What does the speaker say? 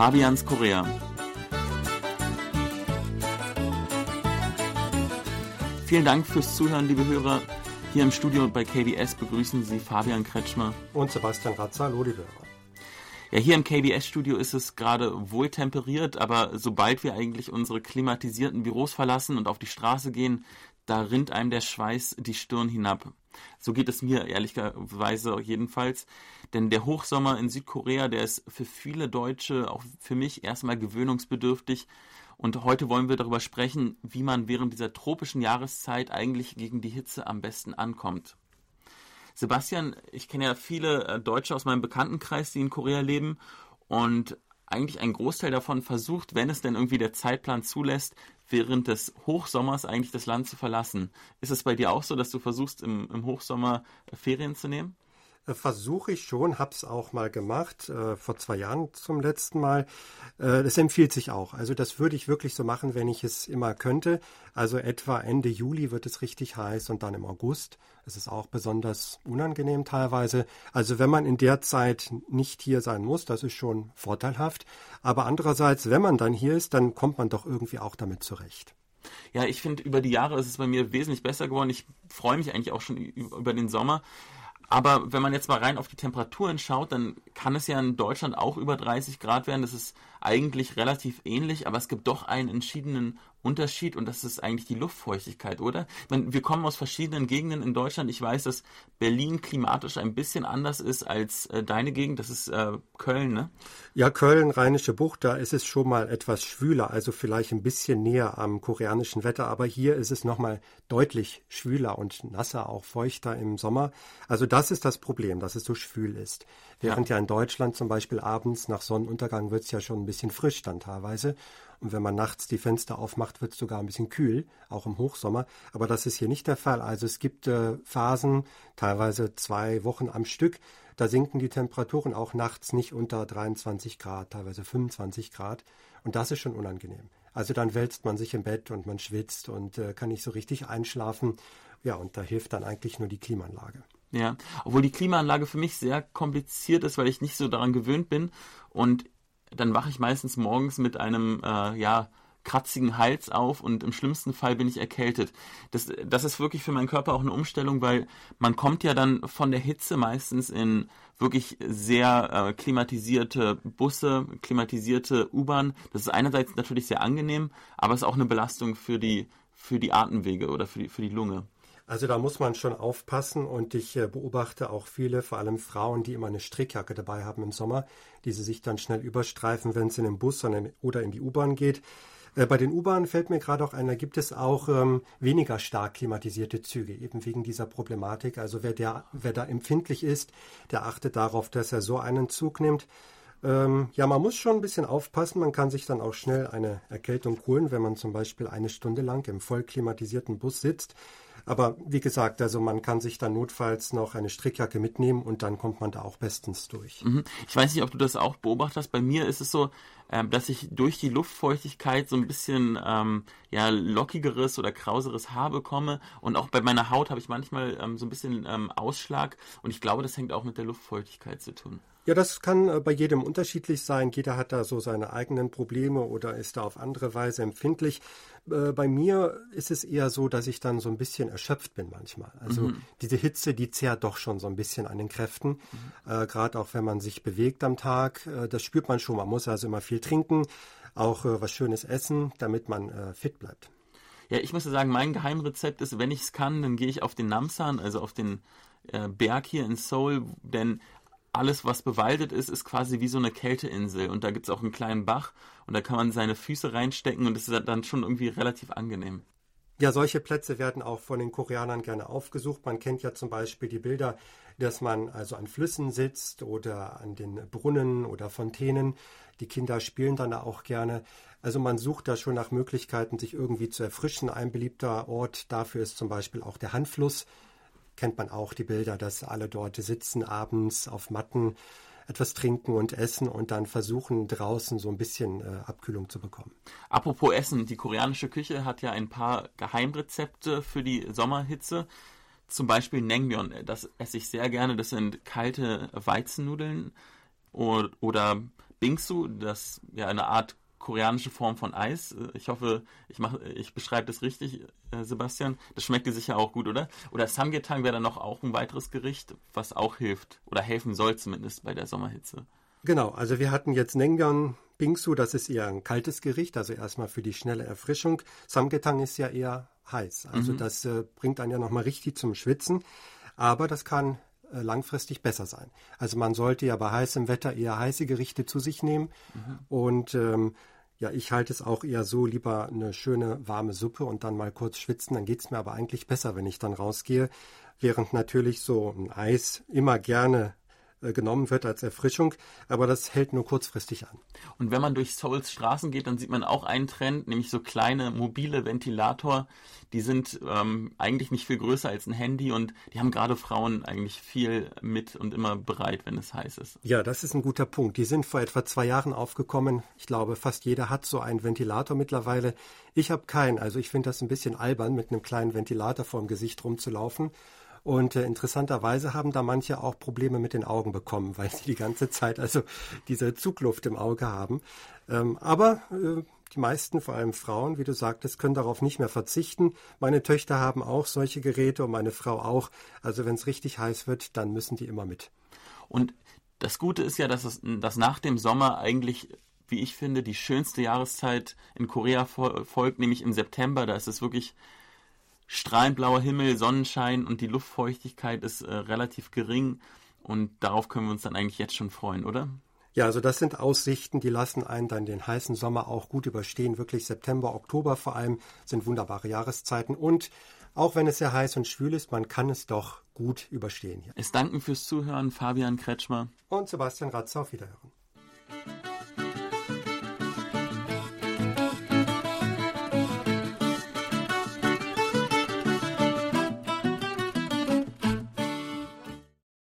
Fabians Korea. Vielen Dank fürs Zuhören, liebe Hörer. Hier im Studio bei KBS begrüßen Sie Fabian Kretschmer und Sebastian Ratzer. Hallo, liebe Hörer. Ja, hier im KBS-Studio ist es gerade wohltemperiert, aber sobald wir eigentlich unsere klimatisierten Büros verlassen und auf die Straße gehen, da rinnt einem der Schweiß die Stirn hinab. So geht es mir ehrlicherweise jedenfalls. Denn der Hochsommer in Südkorea, der ist für viele Deutsche, auch für mich, erstmal gewöhnungsbedürftig. Und heute wollen wir darüber sprechen, wie man während dieser tropischen Jahreszeit eigentlich gegen die Hitze am besten ankommt. Sebastian, ich kenne ja viele äh, Deutsche aus meinem Bekanntenkreis, die in Korea leben. Und eigentlich ein Großteil davon versucht, wenn es denn irgendwie der Zeitplan zulässt, während des Hochsommers eigentlich das Land zu verlassen. Ist es bei dir auch so, dass du versuchst, im, im Hochsommer Ferien zu nehmen? Äh, versuche ich schon, habe es auch mal gemacht, äh, vor zwei Jahren zum letzten Mal. Äh, das empfiehlt sich auch. Also das würde ich wirklich so machen, wenn ich es immer könnte. Also etwa Ende Juli wird es richtig heiß und dann im August. Es ist auch besonders unangenehm teilweise. Also wenn man in der Zeit nicht hier sein muss, das ist schon vorteilhaft. Aber andererseits, wenn man dann hier ist, dann kommt man doch irgendwie auch damit zurecht. Ja, ich finde, über die Jahre ist es bei mir wesentlich besser geworden. Ich freue mich eigentlich auch schon über den Sommer. Aber wenn man jetzt mal rein auf die Temperaturen schaut, dann kann es ja in Deutschland auch über 30 Grad werden. Das ist eigentlich relativ ähnlich, aber es gibt doch einen entschiedenen Unterschied und das ist eigentlich die Luftfeuchtigkeit, oder? Meine, wir kommen aus verschiedenen Gegenden in Deutschland. Ich weiß, dass Berlin klimatisch ein bisschen anders ist als äh, deine Gegend. Das ist äh, Köln, ne? Ja, Köln, Rheinische Bucht, da ist es schon mal etwas schwüler, also vielleicht ein bisschen näher am koreanischen Wetter, aber hier ist es nochmal deutlich schwüler und nasser, auch feuchter im Sommer. Also das ist das Problem, dass es so schwül ist. Während ja, ja in Deutschland zum Beispiel abends nach Sonnenuntergang wird es ja schon ein bisschen frisch dann teilweise. Und wenn man nachts die Fenster aufmacht, wird es sogar ein bisschen kühl, auch im Hochsommer. Aber das ist hier nicht der Fall. Also es gibt äh, Phasen, teilweise zwei Wochen am Stück, da sinken die Temperaturen auch nachts nicht unter 23 Grad, teilweise 25 Grad. Und das ist schon unangenehm. Also dann wälzt man sich im Bett und man schwitzt und äh, kann nicht so richtig einschlafen. Ja, und da hilft dann eigentlich nur die Klimaanlage. Ja, obwohl die Klimaanlage für mich sehr kompliziert ist, weil ich nicht so daran gewöhnt bin. Und dann wache ich meistens morgens mit einem, äh, ja, kratzigen Hals auf und im schlimmsten Fall bin ich erkältet. Das, das ist wirklich für meinen Körper auch eine Umstellung, weil man kommt ja dann von der Hitze meistens in wirklich sehr äh, klimatisierte Busse, klimatisierte U-Bahn. Das ist einerseits natürlich sehr angenehm, aber es ist auch eine Belastung für die, für die Atemwege oder für die, für die Lunge. Also da muss man schon aufpassen und ich äh, beobachte auch viele, vor allem Frauen, die immer eine Strickjacke dabei haben im Sommer, die sie sich dann schnell überstreifen, wenn es in den Bus oder in die U-Bahn geht. Äh, bei den U-Bahnen fällt mir gerade auch ein, da gibt es auch ähm, weniger stark klimatisierte Züge, eben wegen dieser Problematik. Also wer, der, wer da empfindlich ist, der achtet darauf, dass er so einen Zug nimmt. Ähm, ja, man muss schon ein bisschen aufpassen. Man kann sich dann auch schnell eine Erkältung holen, wenn man zum Beispiel eine Stunde lang im voll klimatisierten Bus sitzt. Aber wie gesagt, also man kann sich dann notfalls noch eine Strickjacke mitnehmen und dann kommt man da auch bestens durch. Mhm. Ich weiß nicht, ob du das auch beobachtest. Bei mir ist es so, ähm, dass ich durch die Luftfeuchtigkeit so ein bisschen ähm, ja, lockigeres oder krauseres Haar bekomme. Und auch bei meiner Haut habe ich manchmal ähm, so ein bisschen ähm, Ausschlag. Und ich glaube, das hängt auch mit der Luftfeuchtigkeit zu tun. Ja, das kann äh, bei jedem unterschiedlich sein. Jeder hat da so seine eigenen Probleme oder ist da auf andere Weise empfindlich. Äh, bei mir ist es eher so, dass ich dann so ein bisschen erschöpft bin manchmal. Also mhm. diese Hitze, die zehrt doch schon so ein bisschen an den Kräften. Mhm. Äh, Gerade auch wenn man sich bewegt am Tag, äh, das spürt man schon. Man muss also immer viel trinken, auch äh, was Schönes essen, damit man äh, fit bleibt. Ja, ich muss sagen, mein Geheimrezept ist, wenn ich es kann, dann gehe ich auf den Namsan, also auf den äh, Berg hier in Seoul, denn alles, was bewaldet ist, ist quasi wie so eine Kälteinsel. Und da gibt es auch einen kleinen Bach und da kann man seine Füße reinstecken und es ist dann schon irgendwie relativ angenehm. Ja, solche Plätze werden auch von den Koreanern gerne aufgesucht. Man kennt ja zum Beispiel die Bilder, dass man also an Flüssen sitzt oder an den Brunnen oder Fontänen. Die Kinder spielen dann auch gerne. Also man sucht da schon nach Möglichkeiten, sich irgendwie zu erfrischen. Ein beliebter Ort dafür ist zum Beispiel auch der Hanfluss kennt man auch die Bilder, dass alle dort sitzen abends auf Matten, etwas trinken und essen und dann versuchen draußen so ein bisschen äh, Abkühlung zu bekommen. Apropos Essen, die koreanische Küche hat ja ein paar Geheimrezepte für die Sommerhitze. Zum Beispiel Naengmyeon, das esse ich sehr gerne. Das sind kalte Weizennudeln oder Bingsu, das ja eine Art koreanische Form von Eis. Ich hoffe, ich mache, ich beschreibe das richtig, äh, Sebastian. Das schmeckt dir sicher auch gut, oder? Oder Samgyetang wäre dann noch auch ein weiteres Gericht, was auch hilft oder helfen soll zumindest bei der Sommerhitze. Genau, also wir hatten jetzt Nengyang Bingsu, das ist eher ein kaltes Gericht, also erstmal für die schnelle Erfrischung. Samgyetang ist ja eher heiß, also mhm. das äh, bringt einen ja nochmal richtig zum Schwitzen, aber das kann äh, langfristig besser sein. Also man sollte ja bei heißem Wetter eher heiße Gerichte zu sich nehmen mhm. und ähm, ja, ich halte es auch eher so, lieber eine schöne warme Suppe und dann mal kurz schwitzen. Dann geht es mir aber eigentlich besser, wenn ich dann rausgehe. Während natürlich so ein Eis immer gerne genommen wird als Erfrischung, aber das hält nur kurzfristig an. Und wenn man durch Souls Straßen geht, dann sieht man auch einen Trend, nämlich so kleine mobile Ventilator. Die sind ähm, eigentlich nicht viel größer als ein Handy und die haben gerade Frauen eigentlich viel mit und immer bereit, wenn es heiß ist. Ja, das ist ein guter Punkt. Die sind vor etwa zwei Jahren aufgekommen. Ich glaube, fast jeder hat so einen Ventilator mittlerweile. Ich habe keinen, also ich finde das ein bisschen albern, mit einem kleinen Ventilator vor dem Gesicht rumzulaufen. Und äh, interessanterweise haben da manche auch Probleme mit den Augen bekommen, weil sie die ganze Zeit also diese Zugluft im Auge haben. Ähm, aber äh, die meisten, vor allem Frauen, wie du sagtest, können darauf nicht mehr verzichten. Meine Töchter haben auch solche Geräte und meine Frau auch. Also wenn es richtig heiß wird, dann müssen die immer mit. Und das Gute ist ja, dass es dass nach dem Sommer eigentlich wie ich finde, die schönste Jahreszeit in Korea folgt, nämlich im September. Da ist es wirklich strahlend blauer Himmel, Sonnenschein und die Luftfeuchtigkeit ist äh, relativ gering. Und darauf können wir uns dann eigentlich jetzt schon freuen, oder? Ja, also das sind Aussichten, die lassen einen dann den heißen Sommer auch gut überstehen. Wirklich September, Oktober vor allem sind wunderbare Jahreszeiten. Und auch wenn es sehr heiß und schwül ist, man kann es doch gut überstehen hier. Es danken fürs Zuhören Fabian Kretschmer und Sebastian Ratzer. Auf Wiederhören.